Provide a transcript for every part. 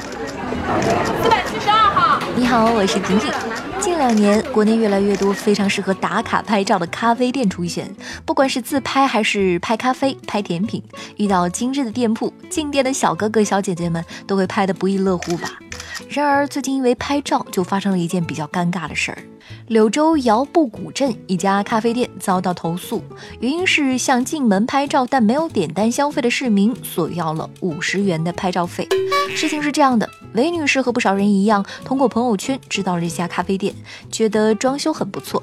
四百七十二号。你好，我是婷婷。近两年，国内越来越多非常适合打卡拍照的咖啡店出现，不管是自拍还是拍咖啡、拍甜品，遇到精致的店铺，进店的小哥哥小姐姐们都会拍得不亦乐乎吧。然而，最近因为拍照，就发生了一件比较尴尬的事儿。柳州瑶步古镇一家咖啡店遭到投诉，原因是向进门拍照但没有点单消费的市民索要了五十元的拍照费。事情是这样的，韦女士和不少人一样，通过朋友圈知道了这家咖啡店，觉得装修很不错。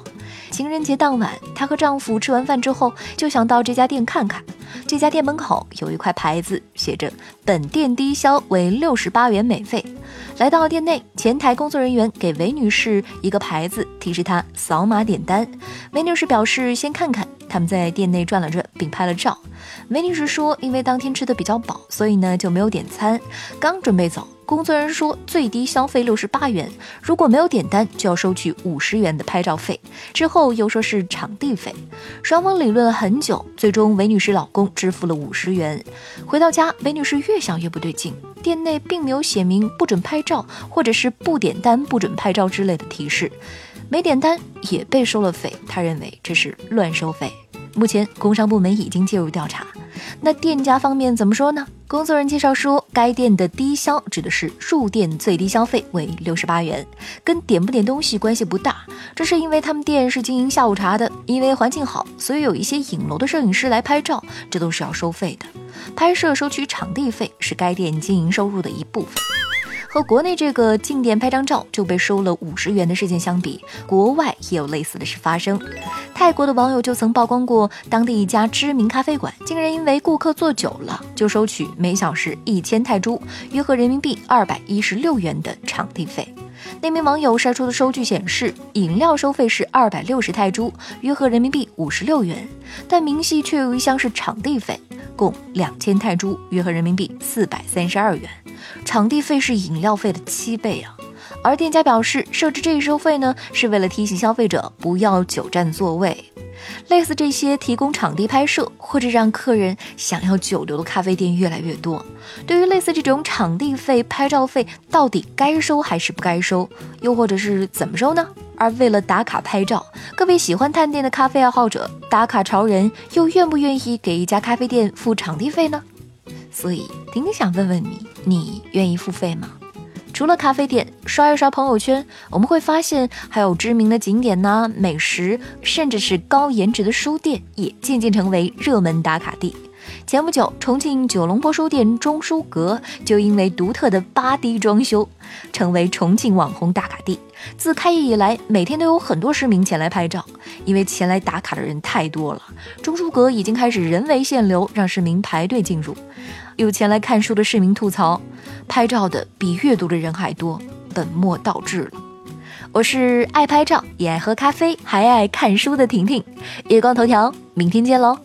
情人节当晚，她和丈夫吃完饭之后，就想到这家店看看。这家店门口有一块牌子，写着“本店低消为六十八元美费”。来到店内，前台工作人员给韦女士一个牌子，提示她扫码点单。韦女士表示先看看。他们在店内转了转，并拍了照。韦女士说，因为当天吃的比较饱，所以呢就没有点餐。刚准备走。工作人员说，最低消费六十八元，如果没有点单，就要收取五十元的拍照费。之后又说是场地费，双方理论了很久，最终韦女士老公支付了五十元。回到家，韦女士越想越不对劲，店内并没有写明不准拍照，或者是不点单不准拍照之类的提示，没点单也被收了费，她认为这是乱收费。目前工商部门已经介入调查。那店家方面怎么说呢？工作人员介绍说，该店的低消指的是入店最低消费为六十八元，跟点不点东西关系不大。这是因为他们店是经营下午茶的，因为环境好，所以有一些影楼的摄影师来拍照，这都是要收费的。拍摄收取场地费是该店经营收入的一部分。和国内这个进店拍张照就被收了五十元的事件相比，国外也有类似的事发生。泰国的网友就曾曝光过，当地一家知名咖啡馆竟然因为顾客坐久了，就收取每小时一千泰铢（约合人民币二百一十六元）的场地费。那名网友晒出的收据显示，饮料收费是二百六十泰铢（约合人民币五十六元），但明细却有一项是场地费，共两千泰铢（约合人民币四百三十二元）。场地费是饮料费的七倍啊！而店家表示，设置这一收费呢，是为了提醒消费者不要久占座位。类似这些提供场地拍摄或者让客人想要久留的咖啡店越来越多。对于类似这种场地费、拍照费，到底该收还是不该收，又或者是怎么收呢？而为了打卡拍照，各位喜欢探店的咖啡爱好者、打卡潮人，又愿不愿意给一家咖啡店付场地费呢？所以，丁丁想问问你，你愿意付费吗？除了咖啡店，刷一刷朋友圈，我们会发现还有知名的景点呐、美食，甚至是高颜值的书店，也渐渐成为热门打卡地。前不久，重庆九龙坡书店中书阁就因为独特的八 D 装修，成为重庆网红打卡地。自开业以来，每天都有很多市民前来拍照，因为前来打卡的人太多了。中书阁已经开始人为限流，让市民排队进入。有前来看书的市民吐槽，拍照的比阅读的人还多，本末倒置了。我是爱拍照，也爱喝咖啡，还爱看书的婷婷。月光头条，明天见喽。